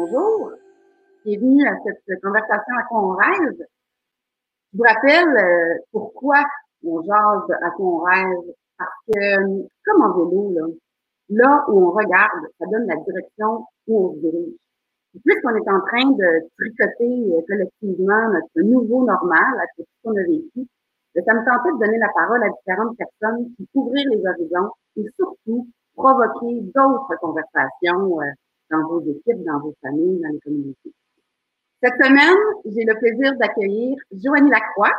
Bonjour. Bienvenue à cette conversation à quoi on rêve. Je vous rappelle euh, pourquoi on jase à quoi on rêve. Parce que, comme en vélo, là, où on regarde, ça donne la direction où on se dirige. Puisqu'on est en train de tricoter euh, collectivement notre nouveau normal à ce qu'on a vécu, ben, ça me tentait de donner la parole à différentes personnes qui ouvrir les horizons et surtout provoquer d'autres conversations euh, dans vos équipes, dans vos familles, dans les communautés. Cette semaine, j'ai le plaisir d'accueillir Joanie Lacroix.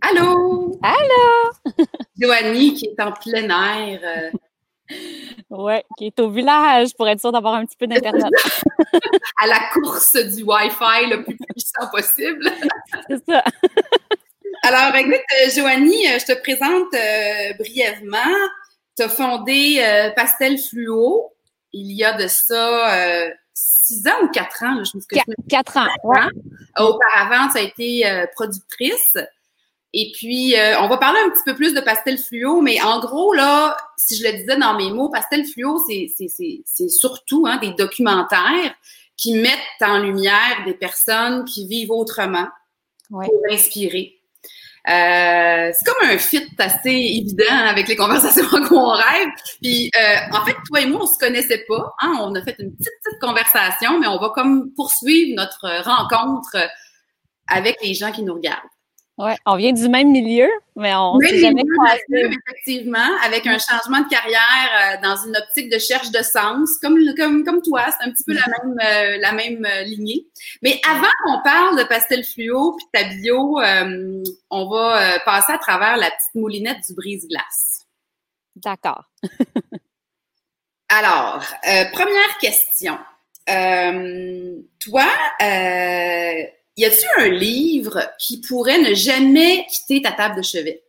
Allô! Allô! Joanie qui est en plein air. Euh, oui, qui est au village pour être sûr d'avoir un petit peu d'Internet. à la course du Wi-Fi le plus puissant possible. C'est ça. Alors, écoute, euh, Joanie, euh, je te présente euh, brièvement. Tu as fondé Pastel Fluo il y a de ça six ans ou quatre ans, je me souviens. Quatre, ans. Auparavant, tu as été productrice. Et puis, euh, on va parler un petit peu plus de pastel fluo, mais en gros, là, si je le disais dans mes mots, pastel fluo, c'est surtout hein, des documentaires qui mettent en lumière des personnes qui vivent autrement pour inspirer. Euh, c'est comme un fit assez évident avec les conversations qu'on rêve. Puis, euh, en fait, toi et moi, on se connaissait pas. Hein? On a fait une petite, petite conversation, mais on va comme poursuivre notre rencontre avec les gens qui nous regardent. Oui, on vient du même milieu, mais on s'est jamais croisé. Effectivement, avec un changement de carrière euh, dans une optique de cherche de sens, comme, comme, comme toi, c'est un petit peu la même, euh, la même euh, lignée. Mais avant qu'on parle de pastel fluo puis ta bio, on va passer à travers la petite moulinette du brise-glace. D'accord. Alors, première question. toi, y a-t-il un livre qui pourrait ne jamais quitter ta table de chevet?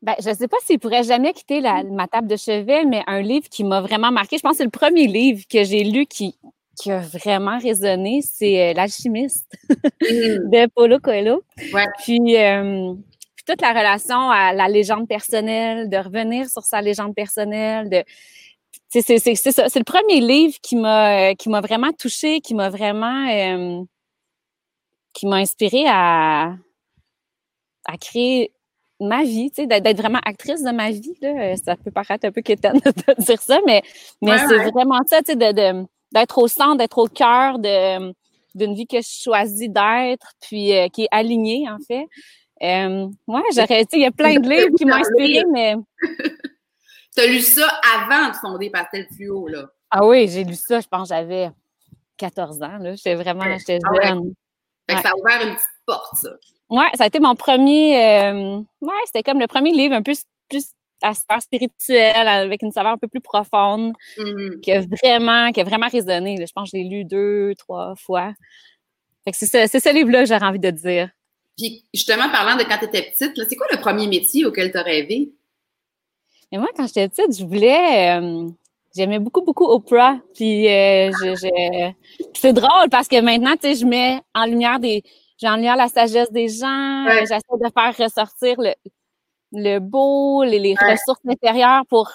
Ben, je ne sais pas s'il pourrait jamais quitter ma table de chevet, mais un livre qui m'a vraiment marqué, je pense que c'est le premier livre que j'ai lu qui, a vraiment résonné, c'est euh, L'alchimiste mm. de Paulo Coelho. Ouais. Puis, euh, puis, toute la relation à la légende personnelle, de revenir sur sa légende personnelle, de c'est ça. C'est le premier livre qui m'a qui m'a vraiment touchée, qui m'a vraiment euh, qui m'a inspiré à, à créer ma vie, tu sais, d'être vraiment actrice de ma vie. Là. Ça peut paraître un peu quétaine de dire ça, mais, mais c'est vraiment ça, tu sais, de, d'être au centre, d'être au cœur de, d'une vie que je choisis d'être, puis euh, qui est alignée, en fait. Euh, ouais, j'aurais, tu sais, il y a plein de livres qui m'ont inspiré, mais tu as lu ça avant de fonder Pastel Fluo, là? Ah oui, j'ai lu ça, je pense j'avais 14 ans, là. J'étais vraiment, j'étais ah jeune. ça a ouvert une petite porte, ça. Oui, ça a été mon premier, euh, ouais, c'était comme le premier livre un peu plus à sphère spirituelle, avec une saveur un peu plus profonde, mm-hmm. qui a vraiment, qui a vraiment résonné. Je pense que je l'ai lu deux, trois fois. Fait que c'est ce, ce livre-là que j'aurais envie de dire. Puis justement, parlant de quand tu étais petite, c'est quoi le premier métier auquel tu as rêvé? Et moi, quand j'étais petite, je voulais. Euh, j'aimais beaucoup, beaucoup Oprah. Puis, euh, je, c'est drôle parce que maintenant, tu sais, je mets en lumière des. J'ai en lumière la sagesse des gens. J'essaie de faire ressortir le, le beau, les, ressources intérieures pour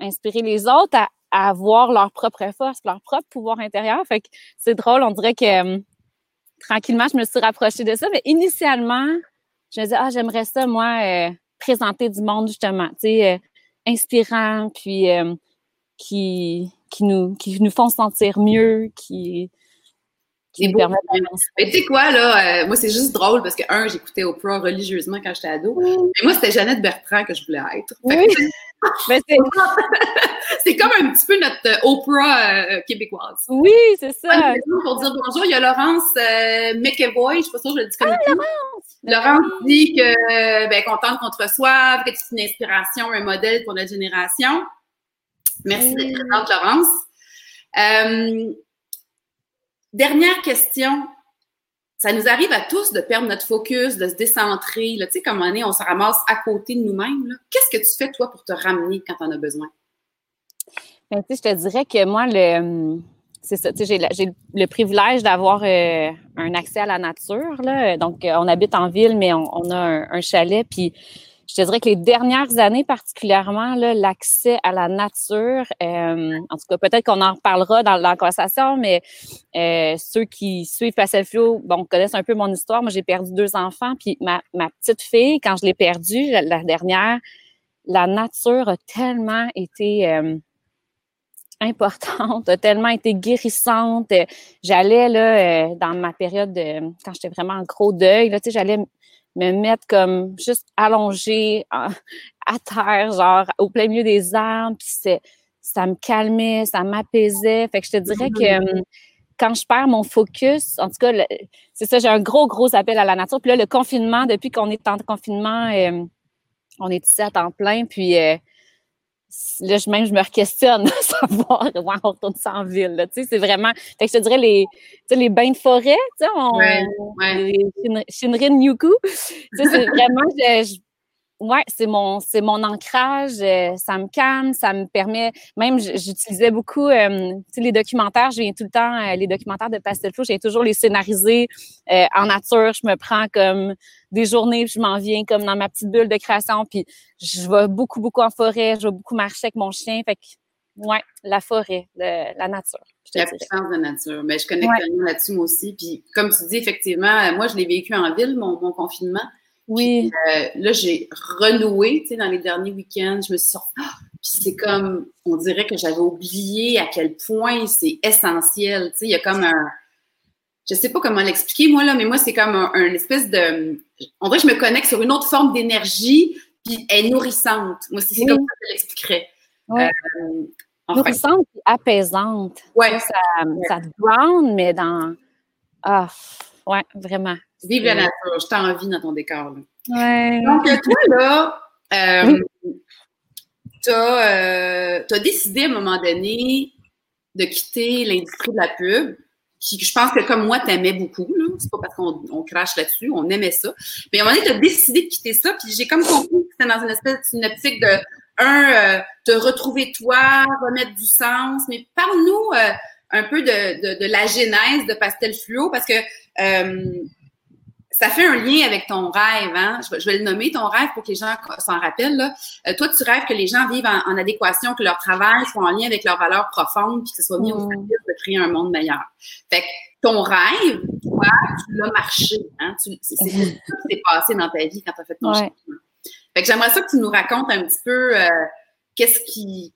inspirer les autres à, à avoir leur propre force, leur propre pouvoir intérieur. Fait que c'est drôle, on dirait que euh, tranquillement, je me suis rapprochée de ça. Mais initialement, je me disais, ah, j'aimerais ça, moi, présenter du monde, justement. Tu sais, inspirants, puis euh, qui, qui, nous, qui nous font sentir mieux, qui, qui nous permettent Mais tu sais quoi, là, euh, moi, c'est juste drôle parce que, un, j'écoutais Oprah religieusement quand j'étais ado. Mais moi, c'était Jeannette Bertrand que je voulais être. c'est comme un petit peu notre euh, Oprah québécoise. Oui, c'est ça. Pour dire bonjour, il y a Laurence McEvoy, je sais pas si je le dis comme ah, Laurence dit que ben contente qu'on te reçoive, que c'est une inspiration, un modèle pour notre génération. Merci d'être présente, Laurence. Euh, dernière question. Ça nous arrive à tous de perdre notre focus, de se décentrer. Tu sais, comme on est, on se ramasse à côté de nous-mêmes. Qu'est-ce que tu fais, toi, pour te ramener quand on a besoin? Ben, je te dirais que moi, le, c'est ça. J'ai le privilège d'avoir euh, un accès à la nature. Là. Donc, euh, on habite en ville, mais on, a un, chalet. Puis, je te dirais que les dernières années particulièrement, l'accès à la nature, euh, en tout cas, peut-être qu'on en reparlera dans, la conversation, mais euh, ceux qui suivent Pastel Flow, bon, connaissent un peu mon histoire. Moi, j'ai perdu deux enfants, puis ma, petite fille, quand je l'ai perdue, la dernière, la nature a tellement été importante, a tellement été guérissante. J'allais là dans ma période de, quand j'étais vraiment en gros deuil, là, tu sais, j'allais me mettre comme juste allongée à, terre, genre au plein milieu des arbres, puis ça me calmait, ça m'apaisait. Fait que je te dirais que mm-hmm. hum, quand je perds mon focus, en tout cas, c'est ça, j'ai un gros, gros appel à la nature. Puis là, le confinement, depuis qu'on est en confinement, euh, on est ici à temps plein, puis euh, là, je, même, je me questionne savoir comment on retourne ça en ville. Tu sais, c'est vraiment. Fait que je te dirais les, tu sais, les bains de forêt, tu sais, on, ouais, ouais. Shinrin Yuku. Tu sais, c'est vraiment. Je, Ouais, c'est mon c'est mon ancrage, euh, ça me calme, ça me permet même j'utilisais beaucoup euh, les documentaires, je viens tout le temps euh, les documentaires de Pastel Flow, j'ai toujours les scénarisés euh, en nature, je me prends comme des journées, je m'en viens comme dans ma petite bulle de création puis je vais beaucoup beaucoup en forêt, je vais beaucoup marcher avec mon chien, fait que ouais, la forêt, la nature. La puissance de nature. Mais je connais ouais. là-dessus moi aussi. Puis comme tu dis, effectivement, moi, je l'ai vécu en ville, mon, mon confinement. Oui. Euh, là, j'ai renoué, tu sais, dans les derniers week-ends. Je me suis sortie. Ah! puis c'est comme, on dirait que j'avais oublié à quel point c'est essentiel. Tu sais, il y a comme un. Je sais pas comment l'expliquer, moi, là, mais moi, c'est comme un, espèce de. On dirait que je me connecte sur une autre forme d'énergie, puis elle est nourrissante. Moi, c'est comme ça que je l'expliquerais. Euh, nourrissante et apaisante. Ouais. Ça, ça te ground, mais dans. Ah, ouais, vraiment. Vive la nature, je t'envie dans ton décor. Là. Ouais. Donc, euh, toi, là, euh, tu as, euh, décidé à un moment donné de quitter l'industrie de la pub, qui, je pense que comme moi, t'aimais beaucoup. C'est pas parce qu'on crache là-dessus, on aimait ça. Mais à un moment donné, tu as décidé de quitter ça, puis j'ai comme compris que c'était dans une espèce, une optique de, un, te retrouver toi, remettre du sens. Mais parle-nous un peu de, de, la genèse de Pastel Fluo, parce que ça fait un lien avec ton rêve, hein? Je, vais le nommer ton rêve pour que les gens s'en rappellent. Là. Euh, toi, tu rêves que les gens vivent en, adéquation, que leur travail soit en lien avec leurs valeurs profondes, puis que ce soit mis au mm. service de créer un monde meilleur. Fait que ton rêve, toi, tu l'as marché. Hein? C'est ça qui s'est passé dans ta vie quand tu as fait ton changement. Fait que j'aimerais ça que tu nous racontes un petit peu euh, qu'est-ce qui,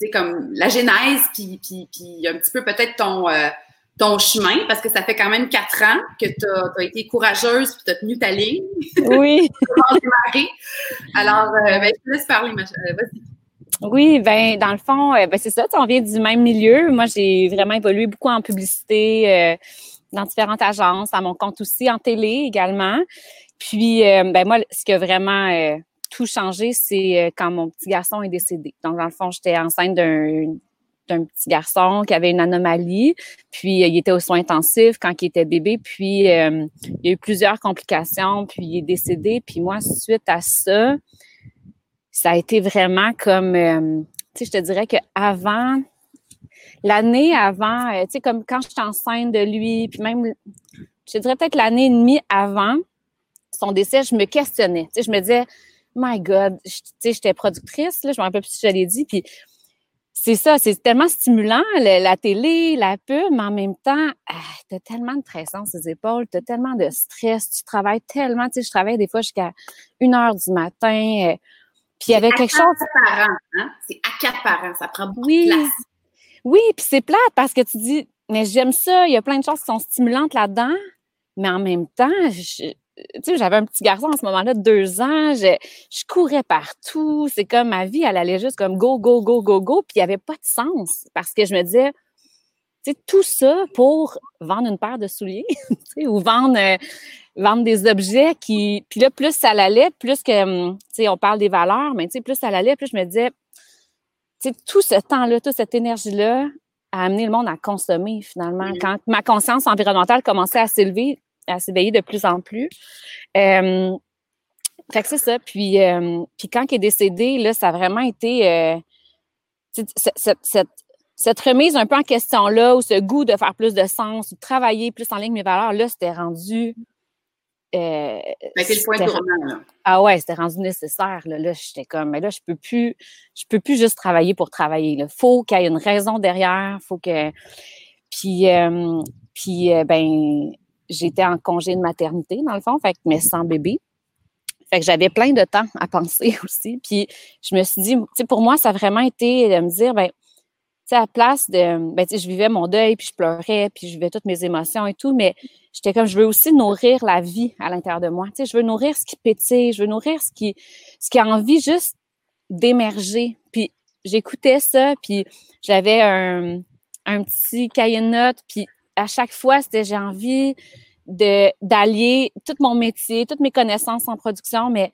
tu sais, comme la genèse, puis, puis, puis un petit peu peut-être ton... Euh, ton chemin, parce que ça fait quand même quatre ans que tu as, été courageuse et tu as tenu ta ligne. Oui. Alors, euh, ben, je te laisse parler, euh, vas-y. Oui, ben dans le fond, euh, ben, c'est ça, on vient du même milieu. Moi, j'ai vraiment évolué beaucoup en publicité, dans différentes agences, à mon compte aussi, en télé également. Puis, ben moi, ce qui a vraiment tout changé, c'est quand mon petit garçon est décédé. Donc, dans le fond, j'étais enceinte d'un d'un petit garçon qui avait une anomalie, puis euh, il était aux soins intensifs quand il était bébé, puis euh, il y a eu plusieurs complications, puis il est décédé, puis moi, suite à ça, ça a été vraiment comme, euh, tu sais, je te dirais que avant, l'année avant, tu sais, comme quand j'étais enceinte de lui, puis même, je te dirais peut-être l'année et demie avant son décès, je me questionnais, tu sais, je me disais, my God, tu sais, j'étais productrice, là, je me rappelle plus si je l'ai dit, puis c'est ça, c'est tellement stimulant, la télé, la pub, mais en même temps, ah, tu as tellement de pression sur les épaules, tu as tellement de stress, tu travailles tellement, tu sais, je travaille des fois jusqu'à une heure du matin. Euh, puis il y avait quelque chose. C'est hein? C'est accaparant, ça prend beaucoup de place. Oui, puis c'est plate parce que tu dis, mais j'aime ça, il y a plein de choses qui sont stimulantes là-dedans, mais en même temps, je, tu sais, j'avais un petit garçon à ce moment-là de deux ans, je, je courais partout. C'est comme ma vie, elle allait juste comme go, go, go, go, go. Puis il n'y avait pas de sens parce que je me disais, tu sais, tout ça pour vendre une paire de souliers, tu sais, ou vendre, euh, vendre des objets qui. Puis là, plus ça allait, plus que, hum, tu sais, on parle des valeurs, mais tu sais, plus ça allait, plus je me disais, tu sais, tout ce temps-là, toute cette énergie-là, a amené le monde à consommer finalement. Quand ma conscience environnementale commençait à s'élever, à s'éveiller de plus en plus. Euh, fait que c'est ça. Puis, euh, puis quand il est décédé, là, ça a vraiment été euh, cette, cette, cette, remise un peu en question-là, ou ce goût de faire plus de sens, de travailler plus en ligne mes valeurs, là, c'était rendu euh, c'était le point tournant, là? Ah ouais, c'était rendu nécessaire. Là, là j'étais comme, mais là, je peux plus, je peux plus juste travailler pour travailler. Il faut qu'il y ait une raison derrière. Faut que. Puis, puis ben, j'étais en congé de maternité, dans le fond, fait mais sans bébé. Fait que j'avais plein de temps à penser aussi. Puis je me suis dit, pour moi, ça a vraiment été de me dire, ben, tu sais, à place de, ben, je vivais mon deuil, puis je pleurais, puis je vivais toutes mes émotions et tout, mais j'étais comme, je veux aussi nourrir la vie à l'intérieur de moi. Tu sais, je veux nourrir ce qui pétille, je veux nourrir ce qui, ce qui a envie juste d'émerger. Puis j'écoutais ça, puis j'avais un, un petit cahier de notes, puis à chaque fois, c'était j'ai envie de d'allier tout mon métier, toutes mes connaissances en production, mais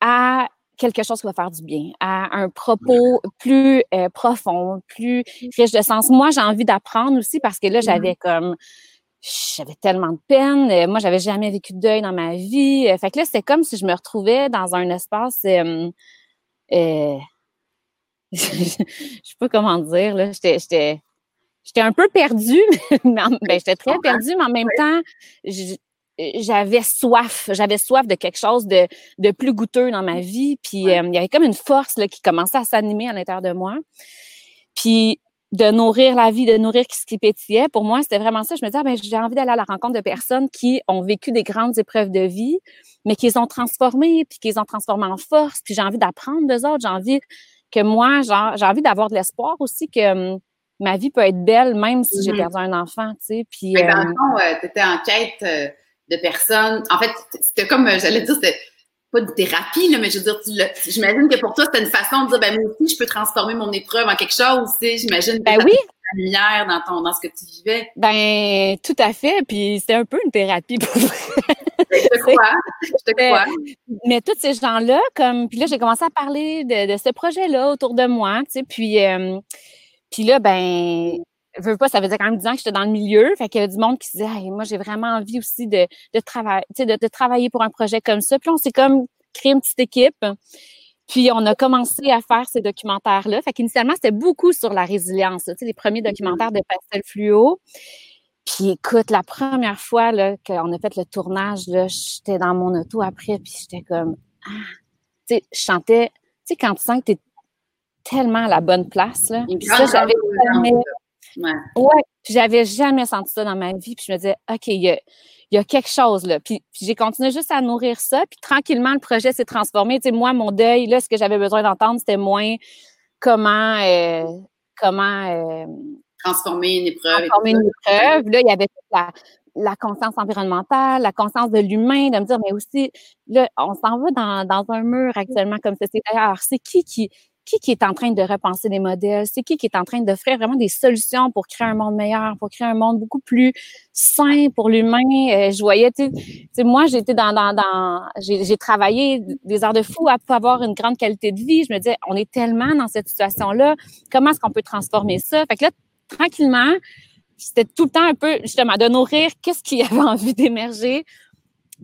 à quelque chose qui va faire du bien, à un propos plus euh, profond, plus riche de sens. Moi, j'ai envie d'apprendre aussi parce que là, j'avais comme j'avais tellement de peine. Euh, moi, j'avais jamais vécu de deuil dans ma vie. Euh, fait que là, c'était comme si je me retrouvais dans un espace euh, je sais pas comment dire là, j'étais j'étais un peu perdue, mais ben, j'étais très perdue, mais en même temps, j'avais soif, j'avais soif de quelque chose de, de plus goûteux dans ma vie. Puis euh, il y avait comme une force là, qui commençait à s'animer à l'intérieur de moi. Puis de nourrir la vie, de nourrir ce qui pétillait, pour moi, c'était vraiment ça. Je me disais, ah, ben, j'ai envie d'aller à la rencontre de personnes qui ont vécu des grandes épreuves de vie, mais qui les ont transformées, puis qui les ont transformées en force. Puis j'ai envie d'apprendre d'eux autres. J'ai envie que moi, j'ai envie d'avoir de l'espoir aussi que ma vie peut être belle même si j'ai mm-hmm. perdu un enfant, tu sais. Puis, dans le fond, euh, tu étais en quête euh, de personnes. En fait, c'était comme, euh, j'allais dire, c'était pas de thérapie, là, mais je veux dire, j'imagine que pour toi, c'était une façon de dire, ben moi aussi, je peux transformer mon épreuve en quelque chose, tu sais. J'imagine que ben oui. la lumière dans, ton, dans ce que tu vivais. Ben, tout à fait. Puis c'était un peu une thérapie pour. Je te crois. Je te crois. Mais tous ces gens-là, comme, puis là, j'ai commencé à parler de, de ce projet-là autour de moi, tu sais, puis... Puis là, ben, veux pas, ça veut dire quand même 10 ans que j'étais dans le milieu. Fait qu'il y avait du monde qui se disait, moi, j'ai vraiment envie aussi de, de, travailler, de, de travailler pour un projet comme ça. Puis on s'est comme créé une petite équipe. Puis on a commencé à faire ces documentaires-là. Fait qu'initialement, c'était beaucoup sur la résilience, tu sais, les premiers documentaires de pastel fluo. Puis écoute, la première fois là, qu'on a fait le tournage, là, j'étais dans mon auto après, puis j'étais comme Ah, tu sais, je chantais, tu sais, quand tu sens que tu tellement à la bonne place. Là. Puis ça, j'avais jamais. Ouais. j'avais jamais senti ça dans ma vie. Puis je me disais, OK, il y a, y a, quelque chose là. Puis, j'ai continué juste à nourrir ça. Puis tranquillement, le projet s'est transformé. Tu sais, moi, mon deuil, là, ce que j'avais besoin d'entendre, c'était moins comment, euh, comment euh, transformer une épreuve. Transformer une épreuve. Là, il y avait la, la conscience environnementale, la conscience de l'humain, de me dire, mais aussi, là, on s'en va dans, dans un mur actuellement comme société. Alors, c'est qui qui, qui qui est en train de repenser des modèles, c'est qui qui est en train d'offrir vraiment des solutions pour créer un monde meilleur, pour créer un monde beaucoup plus sain pour l'humain? Euh, je voyais, tu sais, moi j'étais dans, dans, dans j'ai travaillé des heures de fou à avoir une grande qualité de vie. Je me disais, on est tellement dans cette situation-là, comment est-ce qu'on peut transformer ça? Fait que là, tranquillement, c'était tout le temps un peu justement de nourrir qu'est-ce qui avait envie d'émerger?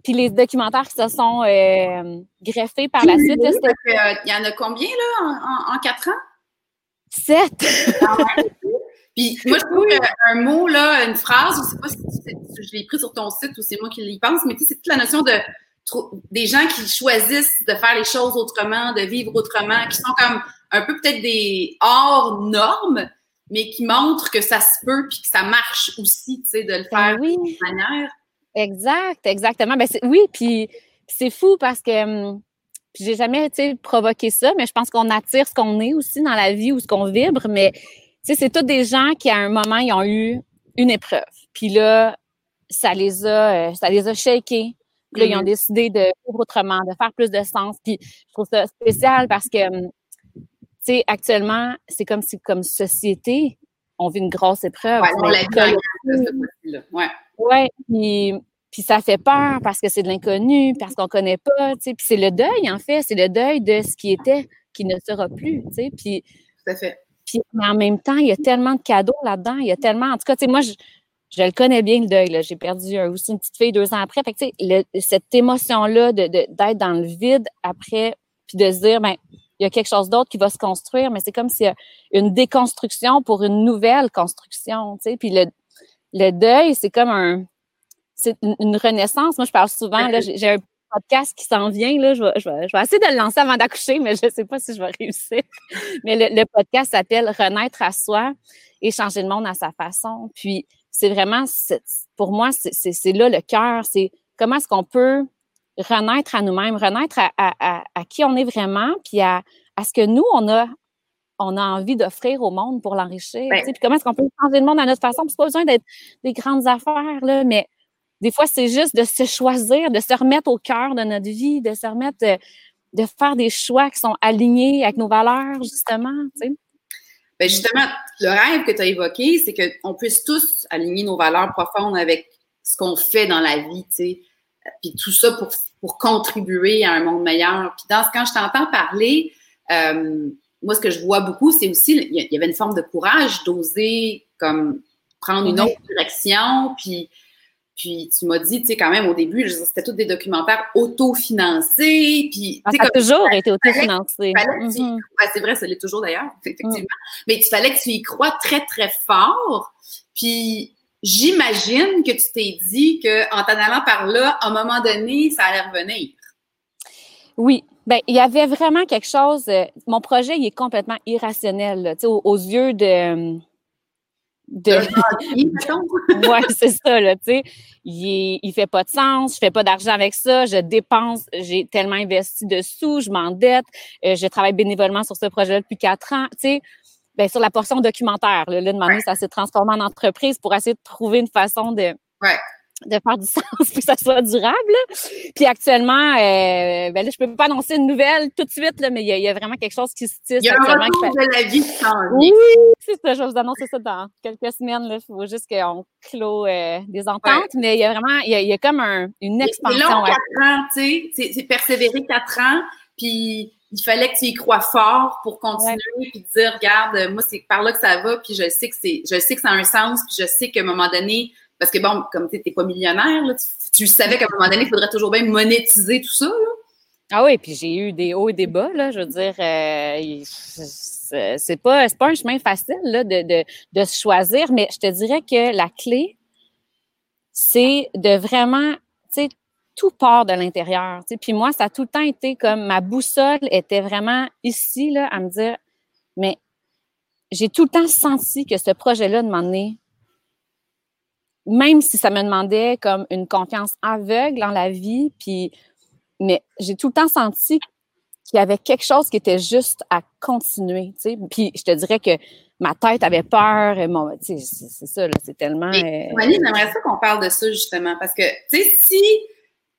Puis les documentaires qui se sont euh, greffés par la suite. Euh, il y en a combien là en, quatre ans? Sept. Ah puis moi, je trouve un mot, là, une phrase, je sais pas si je l'ai pris sur ton site ou c'est moi qui l'y pense, mais tu sais, c'est toute la notion de des gens qui choisissent de faire les choses autrement, de vivre autrement, qui sont comme un peu peut-être des hors normes, mais qui montrent que ça se peut puis que ça marche aussi, tu sais, de le ben faire de cette manière. Exact, exactement. Ben oui, puis c'est fou parce que hum, j'ai jamais provoqué ça, mais je pense qu'on attire ce qu'on est aussi dans la vie ou ce qu'on vibre. Mais c'est tous des gens qui, à un moment, ils ont eu une épreuve. Puis là, ça les a, euh, ça les a shakés. Puis là, ils ont mm-hmm. décidé de vivre autrement, de faire plus de sens. Puis je trouve ça spécial parce que, hum, tu sais, actuellement, c'est comme si, comme société, on vit une grosse épreuve. Ouais, on l'a ouais. Ouais, puis, puis ça fait peur parce que c'est de l'inconnu, parce qu'on connaît pas, tu sais. Puis c'est le deuil, en fait, c'est le deuil de ce qui était, qui ne sera plus, tu sais. Puis, Tout à fait. Puis en même temps, il y a tellement de cadeaux là-dedans, il y a tellement, en tout cas, tu sais, moi, je, je le connais bien le deuil. J'ai perdu aussi une petite fille deux ans après. Fait que, tu sais, cette émotion-là de, d'être dans le vide après, puis de se dire, ben, il y a quelque chose d'autre qui va se construire, mais c'est comme s'il y a une déconstruction pour une nouvelle construction, tu sais. Puis le, le deuil, c'est comme un, c'est une, renaissance. Moi, je parle souvent, là, j'ai un podcast qui s'en vient, là, je vais, je, vais, essayer de le lancer avant d'accoucher, mais je ne sais pas si je vais réussir. Mais le, podcast s'appelle Renaître à soi et changer le monde à sa façon. Puis c'est vraiment, pour moi, c'est là le cœur, c'est comment est-ce qu'on peut renaître à nous-mêmes, renaître à, à, à, qui on est vraiment, puis à, à ce que nous, on a on a envie d'offrir au monde pour l'enrichir. Puis comment est-ce qu'on peut changer le monde à notre façon? C'est pas besoin d'être des grandes affaires, là, mais des fois, c'est juste de se choisir, de se remettre au cœur de notre vie, de se remettre, de, de faire des choix qui sont alignés avec nos valeurs, justement. Tu sais? Ben justement, le rêve que tu as évoqué, c'est qu'on puisse tous aligner nos valeurs profondes avec ce qu'on fait dans la vie, tu sais? Puis tout ça pour, pour contribuer à un monde meilleur. Puis dans, quand je t'entends parler, euh, moi, ce que je vois beaucoup, c'est aussi, il y avait une forme de courage d'oser comme prendre une autre direction. Puis, puis tu m'as dit, tu sais, quand même, au début, c'était tous des documentaires autofinancés. Puis, ah, ça a toujours été autofinancé. Mm-hmm. c'est vrai, ça l'est toujours d'ailleurs, effectivement. Mm. Mais il fallait que tu y crois très, très fort. Puis, j'imagine que tu t'es dit qu'en t'en allant par là, à un moment donné, ça allait revenir. Oui, ben, il y avait vraiment quelque chose. Euh, mon projet, il est complètement irrationnel, tu sais, aux, yeux de. de... ouais, c'est ça, là, tu sais. Il, il fait pas de sens, je fais pas d'argent avec ça, je dépense, j'ai tellement investi dessous, je m'endette, euh, je travaille bénévolement sur ce projet depuis quatre ans, tu sais. Ben, sur la portion documentaire, là, là de ça s'est transformé en entreprise pour essayer de trouver une façon de. Ouais de faire du sens pour que ça soit durable. Puis actuellement, euh, ben là, je peux pas annoncer une nouvelle tout de suite, là, mais il y, a vraiment quelque chose qui se tisse. Il y a un retour de la vie Oui, c'est ça. Je vais vous annoncer ça dans quelques semaines. Il faut juste qu'on clôt euh, des ententes, mais il y a vraiment, il y a, comme un, une expansion. C'est long, quatre ans, tu sais. C'est persévérer quatre ans, puis il fallait que tu y crois fort pour continuer puis dire regarde moi c'est par là que ça va puis je sais que c'est je sais que ça a un sens puis je sais qu'à un moment donné parce que bon, comme tu n'es pas millionnaire, tu, savais qu'à un moment donné, il faudrait toujours bien monétiser tout ça. Là. Ah oui, puis j'ai eu des hauts et des bas, là. Je veux dire, euh, c'est pas, pas un chemin facile là, de, de, de se choisir, mais je te dirais que la clé, c'est de vraiment, tu sais, tout part de l'intérieur. Puis moi, ça a tout le temps été comme ma boussole était vraiment ici, là, à me dire, mais j'ai tout le temps senti que ce projet-là de m'emmener même si ça me demandait comme une confiance aveugle en la vie, puis mais j'ai tout le temps senti qu'il y avait quelque chose qui était juste à continuer, tu sais. Puis je te dirais que ma tête avait peur, bon, c'est ça, c'est tellement... Euh... j'aimerais ça qu'on parle de ça, justement, parce que, tu sais, si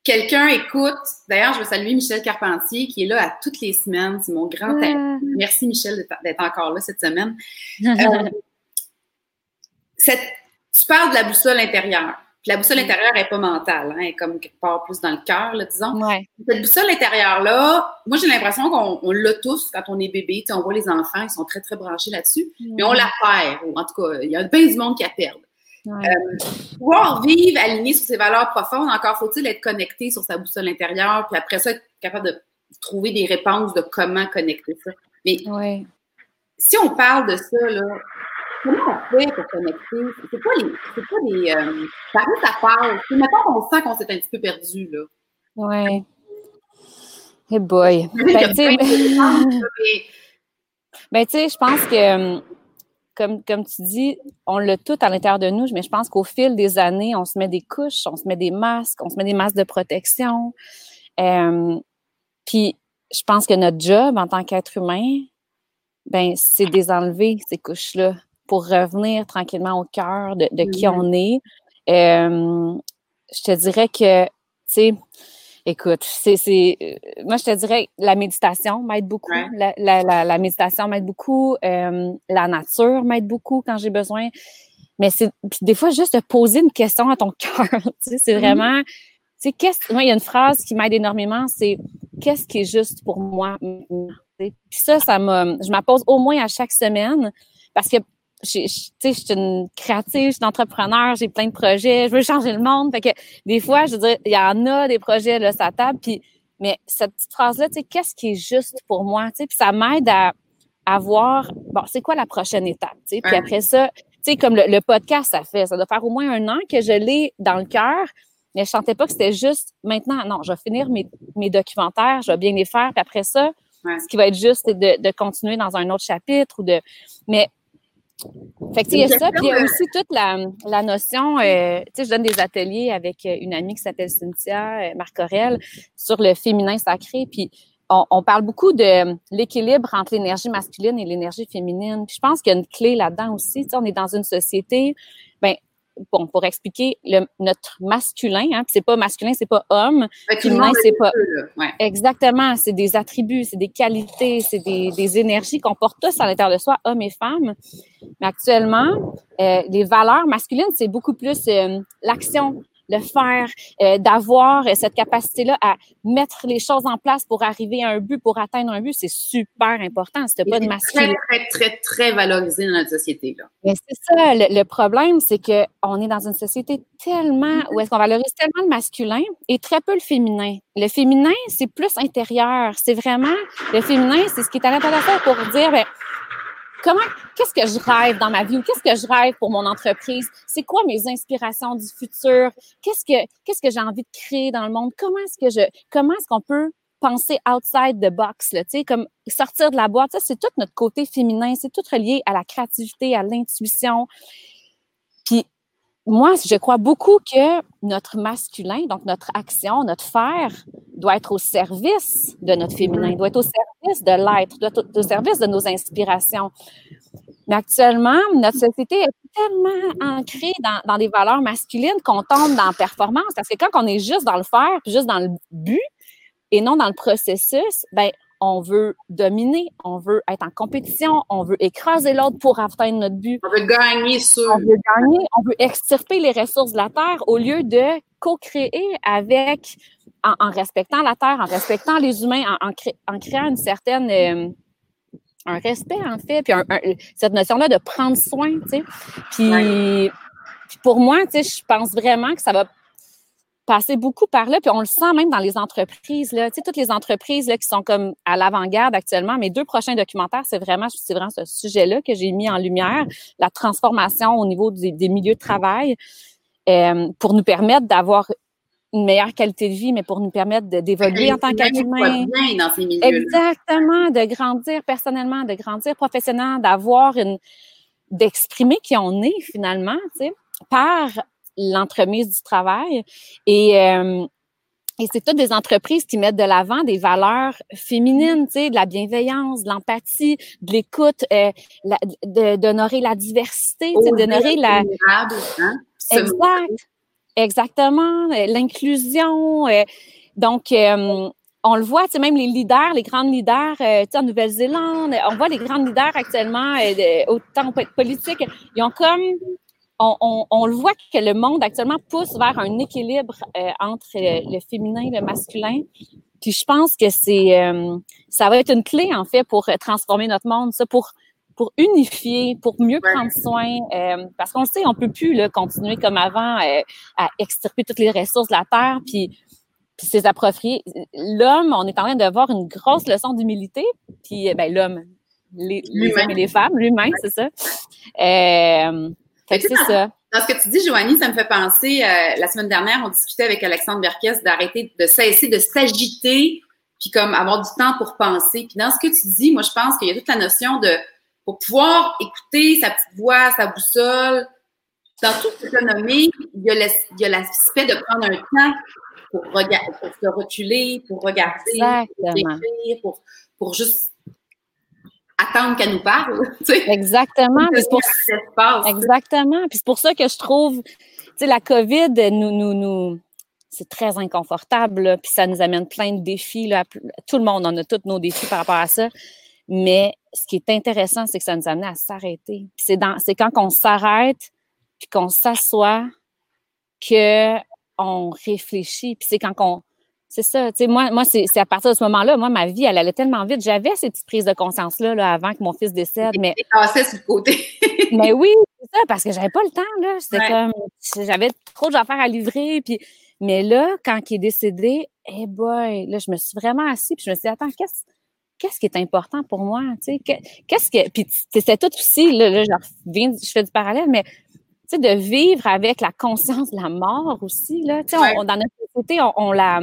quelqu'un écoute, d'ailleurs, je veux saluer Michel Carpentier, qui est là à toutes les semaines, c'est mon grand. Merci, Michel, d'être encore là cette semaine. Euh, cette parles de la boussole intérieure. Puis la boussole intérieure n'est pas mentale, hein, elle est comme quelque part plus dans le cœur, disons. Cette boussole intérieure-là, moi, j'ai l'impression qu'on l'a tous quand on est bébé. on voit les enfants, ils sont très, très branchés là-dessus. Mais on la perd. Ou en tout cas, il y a bien du monde qui la perd. Euh, pouvoir vivre aligné sur ses valeurs profondes, encore faut-il être connecté sur sa boussole intérieure, puis après ça, être capable de trouver des réponses de comment connecter ça. Mais si on parle de ça, là, comment on fait pour connecter? C'est quoi les. C'est quoi les. Euh, par où ça passe? Mettons qu'on sent qu'on s'est un petit peu perdu, là. Ouais. Hey boy. Ben, tu sais, ben, je pense que, euh, comme, comme tu dis, on l'a tout à l'intérieur de nous, mais je pense qu'au fil des années, on se met des couches, on se met des masques, on se met des masques de protection. Euh, puis, je pense que notre job en tant qu'être humain, ben, c'est désenlever ces couches-là pour revenir tranquillement au cœur de, qui mm-hmm. on est. Euh, je te dirais que, tu sais, écoute, c'est, euh, moi, je te dirais la méditation m'aide beaucoup. La, méditation m'aide beaucoup. Euh, la nature m'aide beaucoup quand j'ai besoin. Mais c'est, des fois, juste de poser une question à ton cœur, tu sais, c'est mm-hmm. vraiment, tu sais, qu'est-ce, moi, il y a une phrase qui m'aide énormément, c'est qu'est-ce qui est juste pour moi? Puis ça, ça me, je m'appose au moins à chaque semaine parce que je suis une créative, je suis une entrepreneur, j'ai plein de projets, je veux changer le monde. Fait que des fois, je veux dire, il y en a des projets là, ça table, puis mais cette petite phrase-là, tu sais, qu'est-ce qui est juste pour moi, tu sais, puis ça m'aide à, à voir, bon, c'est quoi la prochaine étape, tu sais, puis après ça, tu sais, comme le, podcast, ça fait, ça doit faire au moins un an que je l'ai dans le cœur, mais je sentais pas que c'était juste maintenant, non, je vais finir mes, mes documentaires, je vais bien les faire, puis après ça, ce qui va être juste, c'est de, de, continuer dans un autre chapitre ou de. Mais fait que, il y a ça, puis il y a aussi toute la, la notion, euh, tu sais, je donne des ateliers avec euh, une amie qui s'appelle Cynthia euh, Marcorel sur le féminin sacré, puis on, on parle beaucoup de l'équilibre entre l'énergie masculine et l'énergie féminine. Puis je pense qu'il y a une clé là-dedans aussi. Tu sais, on est dans une société, ben bon, pour expliquer le, notre masculin, hein, c'est pas masculin, c'est pas homme, féminin, c'est pas. ouais. Exactement, c'est des attributs, c'est des qualités, c'est des, des, énergies qu'on porte tous à l'intérieur de soi, hommes et femmes. Mais actuellement, euh, les valeurs masculines, c'est beaucoup plus euh, l'action, le faire, euh, d'avoir cette capacité-là à mettre les choses en place pour arriver à un but, pour atteindre un but, c'est super important. C'est pas de masculin. Très, très, très, très valorisé dans notre société. Là. Mais c'est ça. Le, le problème, c'est que on est dans une société tellement où est-ce qu'on valorise tellement le masculin et très peu le féminin. Le féminin, c'est plus intérieur. C'est vraiment le féminin, c'est ce qui est à l'intérieur pour dire, ben, comment, qu'est-ce que je rêve dans ma vie ou qu'est-ce que je rêve pour mon entreprise? C'est quoi mes inspirations du futur? Qu'est-ce que, qu'est-ce que j'ai envie de créer dans le monde? Comment est-ce que je, comment est-ce qu'on peut penser outside the box, là, tu sais, comme sortir de la boîte? Ça, c'est tout notre côté féminin. C'est tout relié à la créativité, à l'intuition. Puis, moi, je crois beaucoup que notre masculin, donc notre action, notre faire, doit être au service de notre féminin, doit être au service de l'être, être au service de nos inspirations. Mais actuellement, notre société est tellement ancrée dans, dans des valeurs masculines qu'on tombe dans la performance. Parce que quand on est juste dans le faire, puis juste dans le but, et non dans le processus, ben on veut dominer, on veut être en compétition, on veut écraser l'autre pour atteindre notre but. On veut gagner sur. On veut gagner, on veut extirper les ressources de la Terre au lieu de co-créer avec, en, en, respectant la Terre, en respectant les humains, en, en, cré, en créant une certaine, euh, un respect en fait, puis un, cette notion-là de prendre soin, tu sais. Puis, ouais. puis pour moi, tu sais, je pense vraiment que ça va passer beaucoup par là, puis on le sent même dans les entreprises, là. Tu sais, toutes les entreprises là, qui sont comme à l'avant-garde actuellement. Mes deux prochains documentaires, c'est vraiment, c'est vraiment ce sujet-là que j'ai mis en lumière, la transformation au niveau des, des milieux de travail, euh, pour nous permettre d'avoir une meilleure qualité de vie, mais pour nous permettre d'évoluer en tant qu'être humain. Exactement, de grandir personnellement, de grandir professionnellement, d'avoir une, d'exprimer qui on est finalement, tu sais, par l'entremise du travail. Et, euh, et c'est toutes des entreprises qui mettent de l'avant des valeurs féminines, tu sais, de la bienveillance, de l'empathie, de l'écoute, euh, d'honorer la diversité, oh, d'honorer la... Hein? Exact. Exactement. Euh, l'inclusion. Euh, donc, euh, on le voit, tu sais, même les leaders, les grands leaders, tu sais, en Nouvelle-Zélande, on voit les grands leaders actuellement, autant politiques, ils ont comme on, on, on, le voit que le monde actuellement pousse vers un équilibre entre le féminin et le masculin. Puis je pense que c'est ça va être une clé en fait pour transformer notre monde, ça pour pour unifier, pour mieux prendre soin, euh, parce qu'on sait, on peut plus là, continuer comme avant à extirper toutes les ressources de la terre, puis puis c'est approprié. L'homme, on est en train de voir une grosse leçon d'humilité, puis ben l'homme, les, les hommes et les femmes, l'humain, c'est ça. Euh, c'est ça. Dans ce que tu dis, Joanie, ça me fait penser, euh, la semaine dernière, on discutait avec Alexandre Berkes d'arrêter, de cesser de s'agiter, puis comme avoir du temps pour penser. Puis dans ce que tu dis, moi, je pense qu'il y a toute la notion de, pour pouvoir écouter sa petite voix, sa boussole, dans tout ce que tu as nommé, il y a l'aspect de prendre un temps pour, se reculer, pour regarder, pour écrire, pour, pour juste attendre qu'elle nous parle. Exactement. Puis pour... Passe, Exactement. Puis c'est pour ça que je trouve, tu sais, la COVID nous, nous, nous, c'est très inconfortable, là, puis ça nous amène plein de défis. Là, tout le monde en a tous nos défis par rapport à ça. Mais ce qui est intéressant, c'est que ça nous amène à s'arrêter. C'est dans, c'est quand on s'arrête, puis qu'on s'assoit, que on réfléchit. Puis c'est quand on, c'est ça. Tu sais, moi, moi c'est, à partir de ce moment-là, moi, ma vie, elle allait tellement vite. J'avais ces petites prises de conscience-là là, avant que mon fils décède. Mais. passé sur le côté. mais oui, c'est ça, parce que j'avais pas le temps, là. C'était ouais. comme. J'avais trop d'affaires à livrer. Puis, mais là, quand il est décédé, eh hey boy, là, je me suis vraiment assise, puis je me suis dit, attends, qu'est-ce qu'est-ce qui est important pour moi, qu'est-ce que, puis c'était tout aussi, là, là je, je fais du parallèle, mais de vivre avec la conscience de la mort aussi, là. Dans notre société, on, la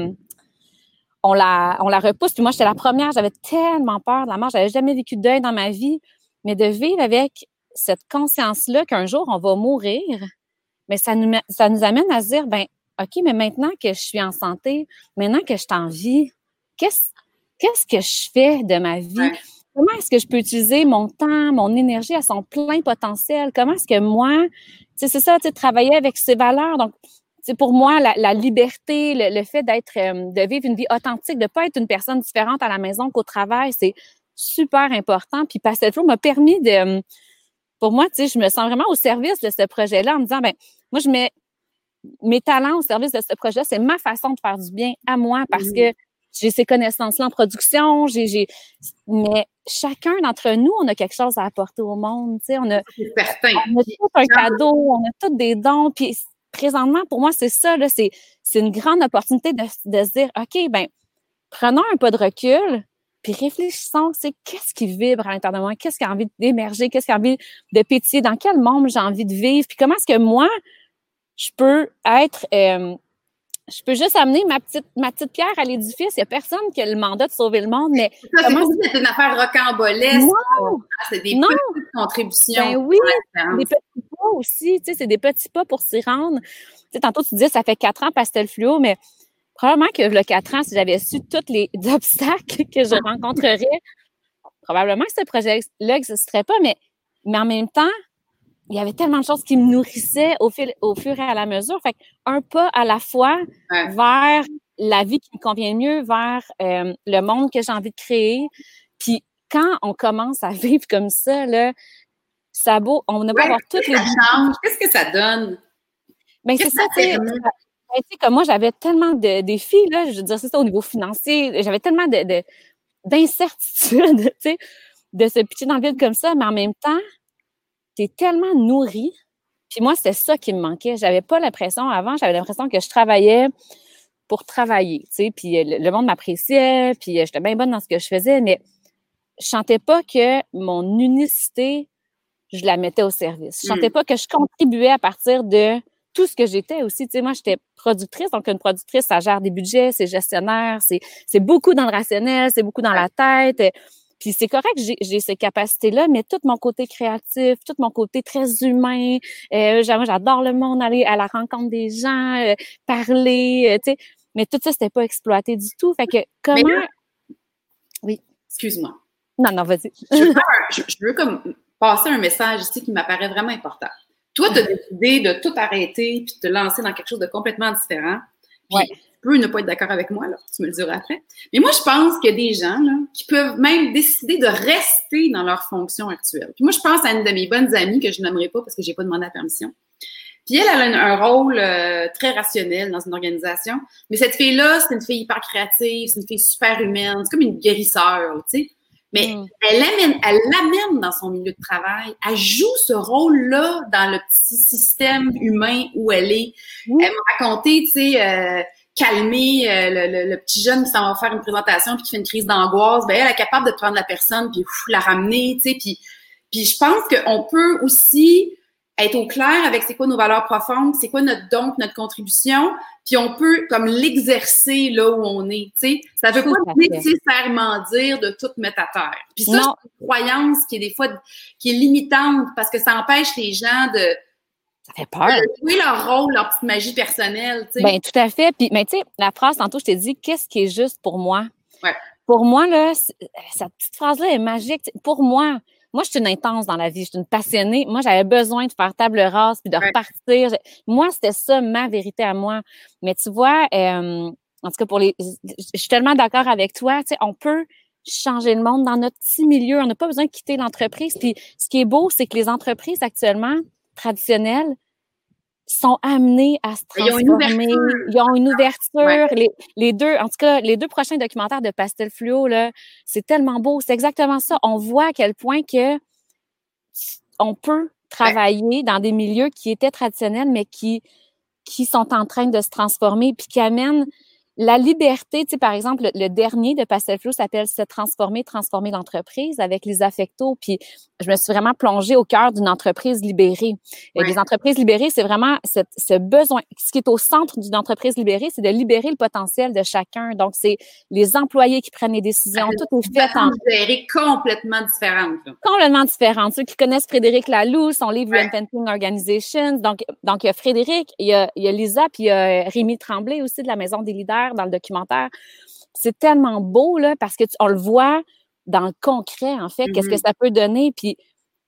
on la, on la repousse. Puis moi, j'étais la première, j'avais tellement peur de la mort, j'avais jamais vécu de deuil dans ma vie. Mais de vivre avec cette conscience-là qu'un jour, on va mourir, mais ça nous, ça nous amène à se dire, ben, OK, mais maintenant que je suis en santé, maintenant que je suis en vie, qu'est-ce, qu'est-ce que je fais de ma vie? Comment est-ce que je peux utiliser mon temps, mon énergie à son plein potentiel? Comment est-ce que moi, c'est ça, tu sais, travailler avec ses valeurs? Donc, c'est pour moi, la, liberté, le, fait d'être, euh, de vivre une vie authentique, de ne pas être une personne différente à la maison qu'au travail, c'est super important. Puis Pastel Flow m'a permis de, pour moi, tu sais, je me sens vraiment au service de ce projet-là en me disant, ben, moi, je mets mes talents au service de ce projet-là. C'est ma façon de faire du bien à moi parce que j'ai ces connaissances-là en production, j'ai, mais chacun d'entre nous, on a quelque chose à apporter au monde, tu sais, on a, on a tout un cadeau, on a tous des dons, puis présentement, pour moi, c'est ça, là, c'est, c'est une grande opportunité de, de se dire, OK, ben, prenons un pas de recul, puis réfléchissons, c'est qu'est-ce qui vibre à l'intérieur de moi, qu'est-ce qui a envie d'émerger, qu'est-ce qui a envie de pétiller, dans quel monde j'ai envie de vivre, puis comment est-ce que moi, je peux être, euh, je peux juste amener ma petite, ma petite pierre à l'édifice. Il n'y a personne qui a le mandat de sauver le monde, mais. Ça, c'est une affaire rocambolesque. Non! C'est des petites contributions. Ben oui, des petits pas aussi, tu sais, c'est des petits pas pour s'y rendre. Tu sais, tantôt, tu disais, ça fait quatre ans Pastel Fluo, mais probablement que le quatre ans, si j'avais su tous les obstacles que je rencontrerais, probablement que ce projet-là n'existerait pas, mais, mais en même temps, il y avait tellement de choses qui me nourrissaient au, fil, au fur et à la mesure. Fait un pas à la fois vers la vie qui me convient mieux, vers euh, le monde que j'ai envie de créer. Puis quand on commence à vivre comme ça, là, ça beau, on n'a pas avoir toutes les. Qu'est-ce que ça donne? Ben, c'est ça, tu sais. Ben, comme moi, j'avais tellement de défis, là, je veux dire, c'est ça au niveau financier, j'avais tellement de, d'incertitude, tu sais, de se pitcher dans le vide comme ça, mais en même temps, tu es tellement nourri. Puis moi, c'était ça qui me manquait. J'avais pas l'impression, avant, j'avais l'impression que je travaillais pour travailler, tu sais, puis le, monde m'appréciait, puis j'étais bien bonne dans ce que je faisais, mais je sentais pas que mon unicité, je la mettais au service. Je sentais hmm. pas que je contribuais à partir de tout ce que j'étais aussi. Tu sais, moi, j'étais productrice, donc une productrice, ça gère des budgets, c'est gestionnaire, c'est, c'est beaucoup dans le rationnel, c'est beaucoup dans la tête. Puis c'est correct, j'ai ces capacités-là, mais tout mon côté créatif, tout mon côté très humain, euh, j'adore le monde, aller à la rencontre des gens, euh, parler, euh, tu sais. Mais tout ça, c'était pas exploité du tout. Fait que comment... oui. Excuse-moi. Non, non, vas-y. je, veux comme passer un message ici qui m'apparaît vraiment important. Toi, tu as décidé de tout arrêter puis de te lancer dans quelque chose de complètement différent. ouais peux ne pas être d'accord avec moi, là, tu me le diras après. Mais moi, je pense qu'il y a des gens là, qui peuvent même décider de rester dans leur fonction actuelle. Puis moi, je pense à une de mes bonnes amies que je n'aimerais pas parce que j'ai pas demandé la permission. Puis elle, elle a un, rôle euh, très rationnel dans une organisation. Mais cette fille-là, c'est une fille hyper créative, c'est une fille super humaine, c'est comme une guérisseur, tu sais. Mais mm. elle l'amène, elle l'amène dans son milieu de travail. Elle joue ce rôle-là dans le petit système humain où elle est. Elle m'a raconté, tu sais, euh, calmer euh, le, petit jeune qui s'en va faire une présentation puis qui fait une crise d'angoisse, ben elle est capable de prendre la personne puis la ramener, tu sais, puis puis je pense qu'on peut aussi être au clair avec c'est quoi nos valeurs profondes, c'est quoi notre don, notre contribution, puis on peut comme l'exercer là où on est, tu sais. Ça veut pas nécessairement dire de tout mettre à terre. Puis ça, c'est une croyance qui est des fois qui est limitante parce que ça empêche les gens de ça fait peur. Jouer leur rôle, leur petite magie personnelle. Tu sais. Ben, tout à fait. Puis, mais tu sais, la phrase, tantôt, je t'ai dit, qu'est-ce qui est juste pour moi? Ouais. Pour moi, là, cette petite phrase-là est magique. Pour moi, moi, je suis une intense dans la vie, je suis une passionnée. Moi, j'avais besoin de faire table rase puis de repartir. Moi, c'était ça, ma vérité à moi. Mais tu vois, euh, en tout cas, pour les. Je suis tellement d'accord avec toi, tu sais, on peut changer le monde dans notre petit milieu. On n'a pas besoin de quitter l'entreprise. Puis ce qui est beau, c'est que les entreprises actuellement, traditionnels sont amenés à se transformer. Ils ont une ouverture. Les, deux, en tout cas, les deux prochains documentaires de Pastel Fluo, là, c'est tellement beau. C'est exactement ça. On voit à quel point que on peut travailler dans des milieux qui étaient traditionnels, mais qui, qui sont en train de se transformer, puis qui amènent la liberté, tu sais, par exemple, le, dernier de Pastel Flow s'appelle Se transformer, transformer l'entreprise avec les affectos. Puis je me suis vraiment plongée au cœur d'une entreprise libérée. Et les entreprises libérées, c'est vraiment ce besoin. Ce qui est au centre d'une entreprise libérée, c'est de libérer le potentiel de chacun. Donc, c'est les employés qui prennent les décisions. tout est fait en. libérée complètement différente. Complètement différente. Ceux qui connaissent Frédéric Laloux, son livre Reinventing Organizations. Donc, donc, il y a Frédéric, il y a, il y a Lisa, puis il y a Rémi Tremblay aussi de la Maison des leaders dans le documentaire. C'est tellement beau, là, parce que on le voit dans le concret, en fait, qu'est-ce que mm-hmm. ça peut donner. Puis,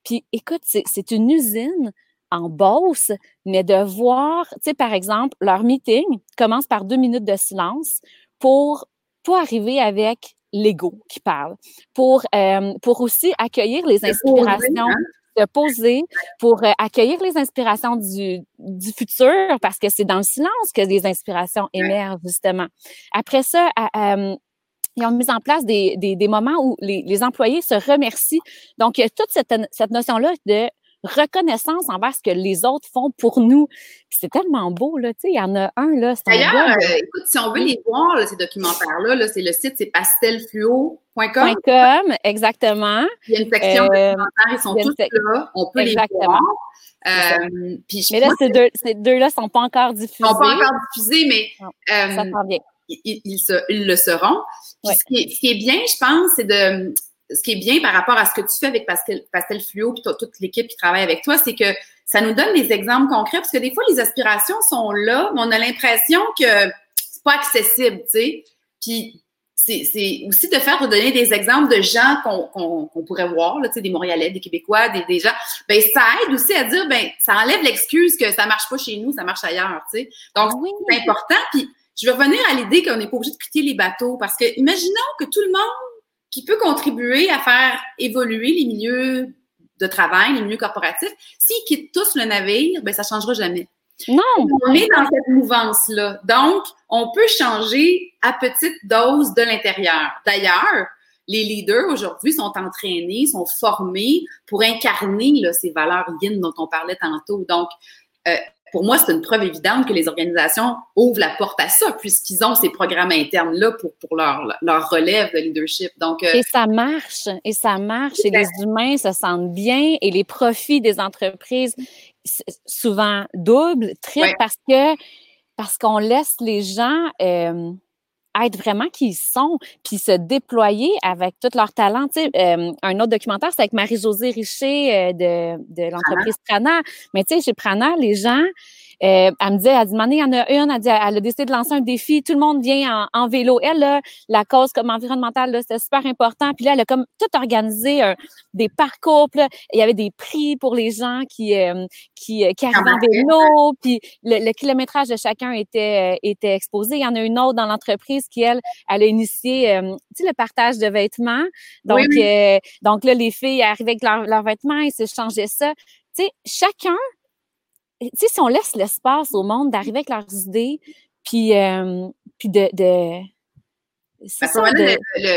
puis écoute, c'est une usine en bosse, mais de voir, tu sais, par exemple, leur meeting commence par deux minutes de silence pour pas arriver avec l'ego qui parle, pour, euh, pour aussi accueillir les inspirations. Hein? De poser pour euh, accueillir les inspirations du, du futur parce que c'est dans le silence que les inspirations émergent, justement. Après ça, euh, ils ont mis en place des, des, des moments où les, les, employés se remercient. Donc, il y a toute cette, cette notion-là de reconnaissance envers ce que les autres font pour nous. c'est tellement beau, là, tu sais, il y en a un, là. D'ailleurs, euh, écoute, si on veut les voir, là, ces documentaires-là, -là, c'est le site, c'est pastelfluo.com. .com, exactement. Il y a une section euh, documentaires, ils sont tous là, on peut exactement. les voir. Euh, mais là, ces deux ne sont pas encore diffusés. Ils ne sont pas encore diffusés, mais euh, ça bien. Ils, ils, se, ils, le seront. ce, qui est, ce, qui est, bien, je pense, c'est de ce qui est bien par rapport à ce que tu fais avec Pastel, Pastel Fluo puis toute l'équipe qui travaille avec toi, c'est que ça nous donne des exemples concrets parce que des fois, les aspirations sont là, mais on a l'impression que c'est pas accessible, tu sais. Puis c'est aussi de faire, de donner des exemples de gens qu'on pourrait voir, là, tu sais, des Montréalais, des Québécois, des, des gens. Ben, ça aide aussi à dire, ben, ça enlève l'excuse que ça marche pas chez nous, ça marche ailleurs, tu sais. Donc, c'est important. Puis, je vais revenir à l'idée qu'on n'est pas obligé de quitter les bateaux parce que imaginons que tout le monde qui peut contribuer à faire évoluer les milieux de travail, les milieux corporatifs. S'ils quittent tous le navire, ben ça changera jamais. Non. On est dans cette mouvance-là. Donc, on peut changer à petite dose de l'intérieur. D'ailleurs, les leaders aujourd'hui sont entraînés, sont formés pour incarner là, ces valeurs yin dont on parlait tantôt. Donc, euh, pour moi, c'est une preuve évidente que les organisations ouvrent la porte à ça, puisqu'ils ont ces programmes internes-là pour, pour leur, leur relève de leadership. Donc, euh, et ça marche, et ça marche, et les humains se sentent bien, et les profits des entreprises souvent doublent, triplent, parce que parce qu'on laisse les gens euh, être vraiment qui ils sont, puis se déployer avec tout leur talent. Euh, un autre documentaire, c'est avec Marie-Josée Richer euh, de, de l'entreprise Prana. Mais tu sais, chez Prana, les gens, elle me dit, elle dit, il y en a une, elle, dit, elle a décidé de lancer un défi, tout le monde vient en, en vélo. Elle, là, la cause comme environnementale, c'était super important. Puis là, elle a comme tout organisé, des parcours. Puis là, il y avait des prix pour les gens qui, euh, qui, euh, qui arrivaient en vélo. Puis le, kilométrage de chacun était, était exposé. Il y en a une autre dans l'entreprise qui, elle, elle a initié, tu sais, le partage de vêtements. Donc, donc là, les filles arrivaient avec leurs vêtements, ils s'échangeaient ça. Tu sais, chacun tu sais, si on laisse l'espace au monde d'arriver avec leurs idées, puis, euh, puis de, de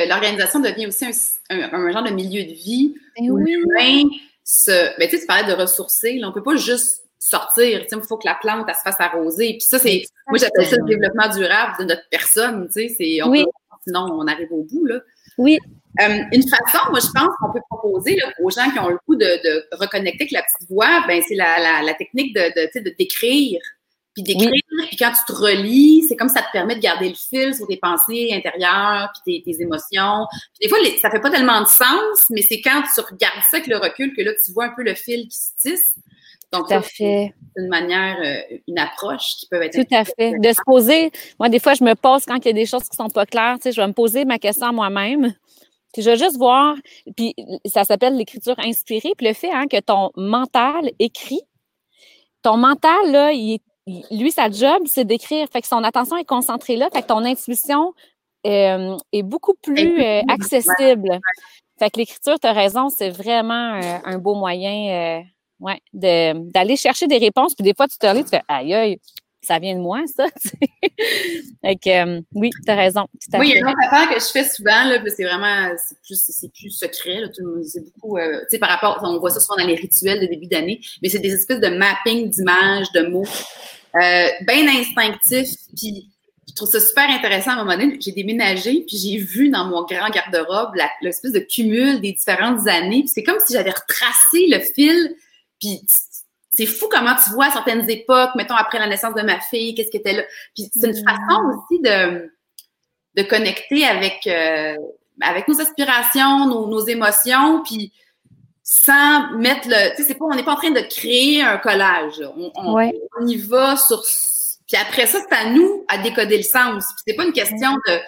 l'organisation devient aussi un, un, genre de milieu de vie ben où oui. l'humain se. Ben, tu sais, tu parlais de ressourcer. Là, on peut pas juste sortir. Il faut que la plante elle se fasse arroser. Puis ça, c'est. Moi, j'appelle ça le développement durable de notre personne. Tu sais, c'est. Oui. sinon, on arrive au bout. Là. Oui. Euh, une façon, moi, je pense qu'on peut proposer là, aux gens qui ont le coup de, de reconnecter avec la petite voix, ben, c'est la, la, la, technique de, de, de d'écrire. Puis d'écrire, puis quand tu te relis, c'est comme ça te permet de garder le fil sur tes pensées intérieures, puis tes, tes émotions. Puis des fois, les, ça fait pas tellement de sens, mais c'est quand tu regardes ça avec le recul que là, tu vois un peu le fil qui se tisse. Donc, Tout à fait. C'est une manière, euh, une approche qui peut être. Tout à fait. De se poser. Moi, des fois, je me pose quand il y a des choses qui sont pas claires. Tu sais, je vais me poser ma question à moi-même. Puis je vais juste voir, puis ça s'appelle l'écriture inspirée, puis le fait hein, que ton mental écrit, ton mental, là, il lui, sa job, c'est d'écrire. Fait que son attention est concentrée là. Fait que ton intuition euh, est beaucoup plus euh, accessible. Fait que l'écriture, tu as raison, c'est vraiment euh, un beau moyen ouais, d'aller chercher des réponses. Puis des fois, tu te lis, tu fais aïe aïe, ça vient de moi, ça. que, euh, oui, tu as raison. oui, il y a une autre affaire que je fais souvent, là, c'est vraiment, c'est plus, c'est plus secret, là, c'est beaucoup, euh, tu sais, par rapport, on voit ça souvent dans les rituels de début d'année, mais c'est des espèces de mapping d'images, de mots, euh, bien instinctifs, puis je trouve ça super intéressant à un moment donné. J'ai déménagé, puis j'ai vu dans mon grand garde-robe l'espèce de cumul des différentes années. c'est comme si j'avais retracé le fil. Puis c'est fou comment tu vois certaines époques, mettons après la naissance de ma fille, qu'est-ce qui était là. Puis c'est une mm. façon aussi de, de connecter avec, euh, avec nos aspirations, nos, nos émotions, puis sans mettre le. Tu sais, c'est pas, on n'est pas en train de créer un collage. On, on, on y va sur puis après ça, c'est à nous à décoder le sens. Puis c'est pas une question de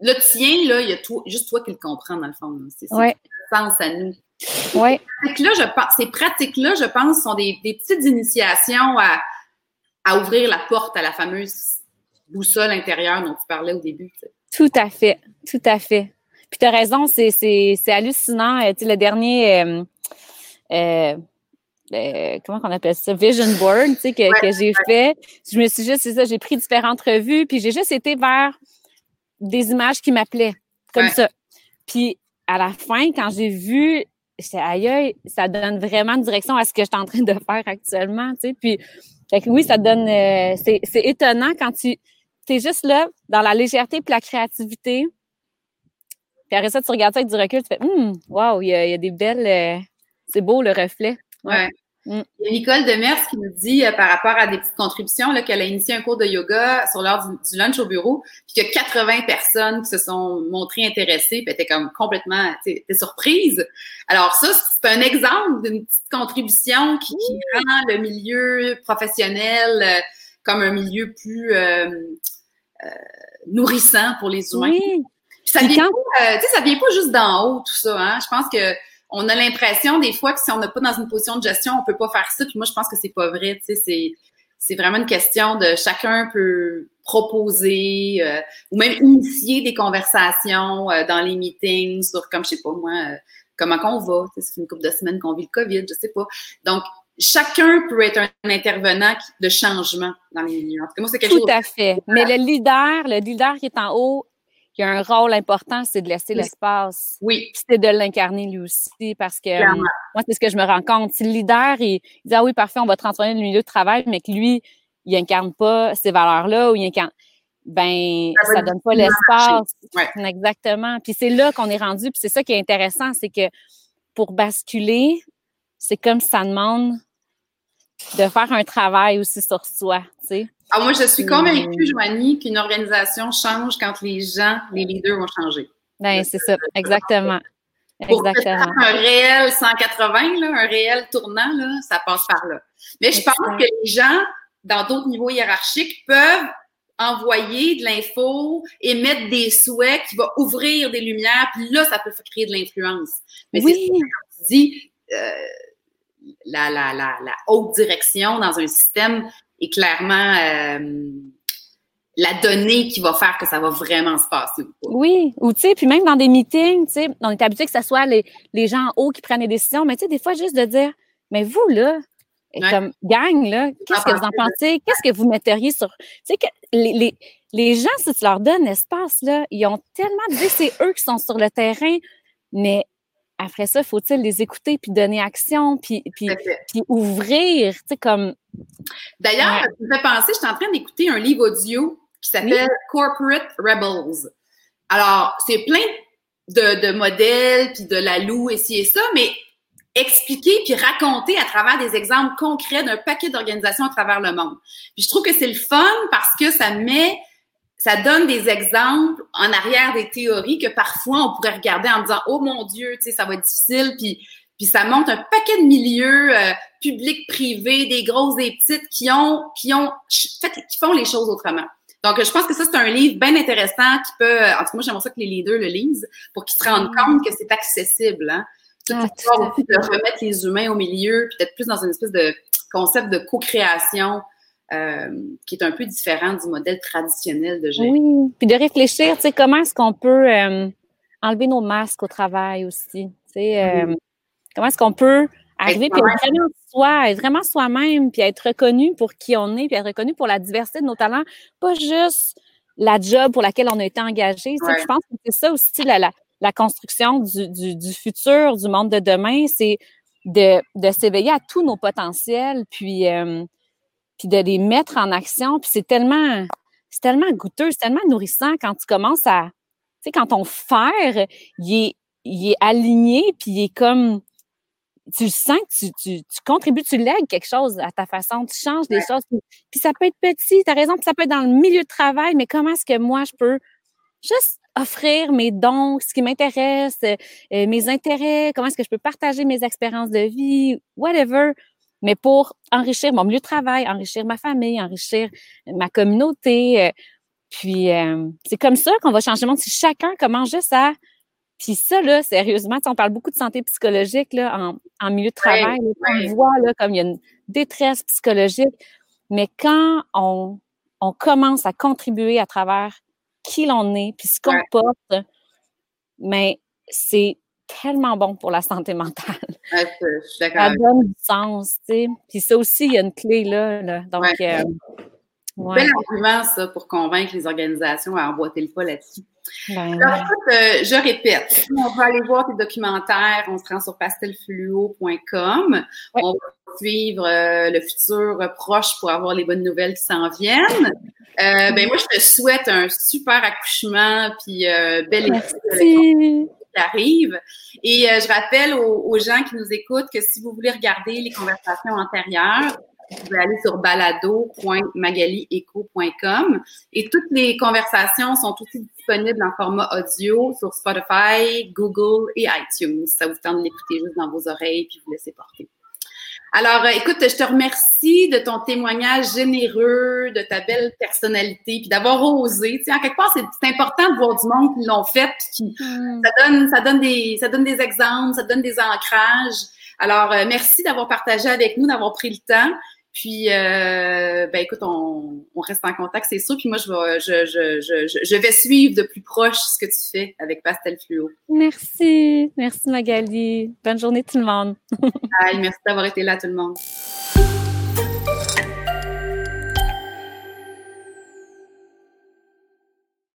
le tien, là, il y a juste toi qui le comprends, dans le fond. C'est ouais. le sens à nous. Oui. Ces pratiques-là, je pense, sont des, petites initiations à, à, ouvrir la porte à la fameuse boussole intérieure dont tu parlais au début. Tout à fait. Tout à fait. Puis tu as raison, c'est hallucinant. Euh, tu sais, le dernier. Euh, euh, euh, comment on appelle ça, vision board, tu sais, que, que j'ai fait. Je me suis juste, c'est ça, j'ai pris différentes revues, puis j'ai juste été vers des images qui m'appelaient, comme ça. Puis à la fin, quand j'ai vu, j'étais aïe, ça donne vraiment une direction à ce que je suis en train de faire actuellement, tu sais. Puis, oui, ça donne, euh, c'est, étonnant quand tu, es juste là, dans la légèreté puis la créativité. Puis après ça, tu regardes ça avec du recul, tu fais, hum, wow, il y, a, des belles, euh, c'est beau le reflet. Ouais. Mm. Il y a Nicole Demers qui nous dit euh, par rapport à des petites contributions qu'elle a initié un cours de yoga sur l'heure du, lunch au bureau, puis qu'il y a 80 personnes qui se sont montrées intéressées, puis étaient comme complètement surprises. Alors ça, c'est un exemple d'une petite contribution qui, rend le milieu professionnel euh, comme un milieu plus euh, nourrissant pour les humains. Oui. ça vient, pas, ça vient pas juste d'en haut, tout ça. Hein? Je pense que on a l'impression des fois que si on n'est pas dans une position de gestion, on peut pas faire ça. Puis moi, je pense que c'est pas vrai. Tu sais, c'est c'est vraiment une question de chacun peut proposer euh, ou même initier des conversations euh, dans les meetings sur, comme je sais pas moi, euh, comment qu'on va. C'est une couple de semaines qu'on vit le COVID, je sais pas. Donc, chacun peut être un, intervenant de changement dans les milieux. En tout cas, moi, c'est quelque Tout à fait. Mais le leader, le leader qui est en haut, il y a un rôle important, c'est de laisser l'espace. Oui. C'est de l'incarner lui aussi parce que euh, moi, c'est ce que je me rends compte. Si le leader, il, dit Ah oui, parfait, on va transformer le milieu de travail, mais que lui, il incarne pas ces valeurs-là ou il incarne ben ça, donne pas l'espace. Exactement. Puis c'est là qu'on est rendu. Puis c'est ça qui est intéressant, c'est que pour basculer, c'est comme ça demande de faire un travail aussi sur soi, tu sais. Ah, moi, je suis convaincue, Joanie, qu'une organisation change quand les gens, les leaders vont changer. Ben, c'est ça, exactement. Exactement. un réel 180, là, un réel tournant, là, ça passe par là. Mais je pense que les gens, dans d'autres niveaux hiérarchiques, peuvent envoyer de l'info, émettre des souhaits qui vont ouvrir des lumières, puis là, ça peut créer de l'influence. Mais oui. c'est tu dis, euh, la, la, la, la, haute direction dans un système est clairement euh, la donnée qui va faire que ça va vraiment se passer Oui, ou tu sais, puis même dans des meetings, tu sais, on est habitué que ce soit les, les gens en haut qui prennent les décisions, mais tu sais, des fois, juste de dire, mais vous, là, comme gang, là, qu'est-ce que vous en pensez? Qu'est-ce que vous metteriez sur. Tu sais, que les, les, les, gens, si tu leur donnes l'espace, là, ils ont tellement dit c'est eux qui sont sur le terrain, mais après ça, faut-il les écouter puis donner action puis, puis, puis ouvrir, tu sais, comme. D'ailleurs, ça me penser, je suis en train d'écouter un livre audio qui s'appelle Corporate Rebels. Alors, c'est plein de, de modèles puis de la loue et ci et ça, mais expliquer puis raconter à travers des exemples concrets d'un paquet d'organisations à travers le monde. Puis je trouve que c'est le fun parce que ça met ça donne des exemples en arrière des théories que parfois on pourrait regarder en disant oh mon Dieu, tu sais, ça va être difficile, puis puis ça montre un paquet de milieux euh, publics, privés, des grosses, des petites qui ont qui ont fait, qui font les choses autrement. Donc je pense que ça c'est un livre bien intéressant qui peut, en tout cas moi j'aimerais ça que les leaders le lisent pour qu'ils se rendent compte que c'est accessible. Hein? Ah, aussi de remettre les humains au milieu, peut-être plus dans une espèce de concept de co-création euh, qui est un peu différent du modèle traditionnel de gérer. Oui, puis de réfléchir, tu sais, comment est-ce qu'on peut euh, enlever nos masques au travail aussi, tu sais, euh, comment est-ce qu'on peut arriver puis être vraiment soi, être vraiment soi-même, puis être reconnu pour qui on est, puis être reconnu pour la diversité de nos talents, pas juste la job pour laquelle on a été engagé. Je pense que c'est ça aussi la, la, construction du, du, du, futur, du monde de demain, c'est de, de s'éveiller à tous nos potentiels, puis puis de les mettre en action. Puis c'est tellement, c'est tellement goûteux, c'est tellement nourrissant quand tu commences à, tu sais, quand ton fer, il est, il est aligné, puis il est comme, tu sens que tu, tu, tu, contribues, tu lègues quelque chose à ta façon, tu changes des choses. Puis, ça peut être petit, tu as raison, puis ça peut être dans le milieu de travail, mais comment est-ce que moi, je peux juste offrir mes dons, ce qui m'intéresse, euh, mes intérêts, comment est-ce que je peux partager mes expériences de vie, whatever, mais pour enrichir mon milieu de travail, enrichir ma famille, enrichir ma communauté. Euh, puis euh, c'est comme ça qu'on va changer le monde. Si chacun commence juste à puis ça, là, sérieusement, on parle beaucoup de santé psychologique là, en, en milieu de travail. On voit là, comme il y a une détresse psychologique. Mais quand on, on commence à contribuer à travers qui l'on est, puis ce qu'on porte, mais c'est tellement bon pour la santé mentale. je suis d'accord. Ça donne du sens, tu sais. Puis ça aussi, il y a une clé là. là. Donc, euh, ouais. Bel argument, ça, pour convaincre les organisations à emboîter le pas là-dessus. Ben, Alors, écoute, euh, je répète, on va aller voir tes documentaires, on se rend sur pastelfluo.com. On va suivre euh, le futur proche pour avoir les bonnes nouvelles qui s'en viennent. Ben moi, je te souhaite un super accouchement, puis belle qui arrive. Et euh, je rappelle aux, aux, gens qui nous écoutent que si vous voulez regarder les conversations antérieures, vous pouvez aller sur balado.magalieco.com et toutes les conversations sont aussi disponibles en format audio sur Spotify, Google et iTunes. Ça vous tente de l'écouter juste dans vos oreilles puis vous laisser porter. Alors, euh, écoute, je te remercie de ton témoignage généreux, de ta belle personnalité, puis d'avoir osé. Tu sais, en quelque part, c'est important de voir du monde qui l'ont fait, puis qui, mm. ça donne, ça donne des, ça donne des exemples, ça donne des ancrages. Alors, euh, merci d'avoir partagé avec nous, d'avoir pris le temps. Puis, euh, ben écoute, on, on, reste en contact, c'est sûr. Puis moi, je vais, je, je, je, je, vais suivre de plus proche ce que tu fais avec Pastel Fluo. Merci. Merci Magali. Bonne journée tout le monde. merci d'avoir été là tout le monde.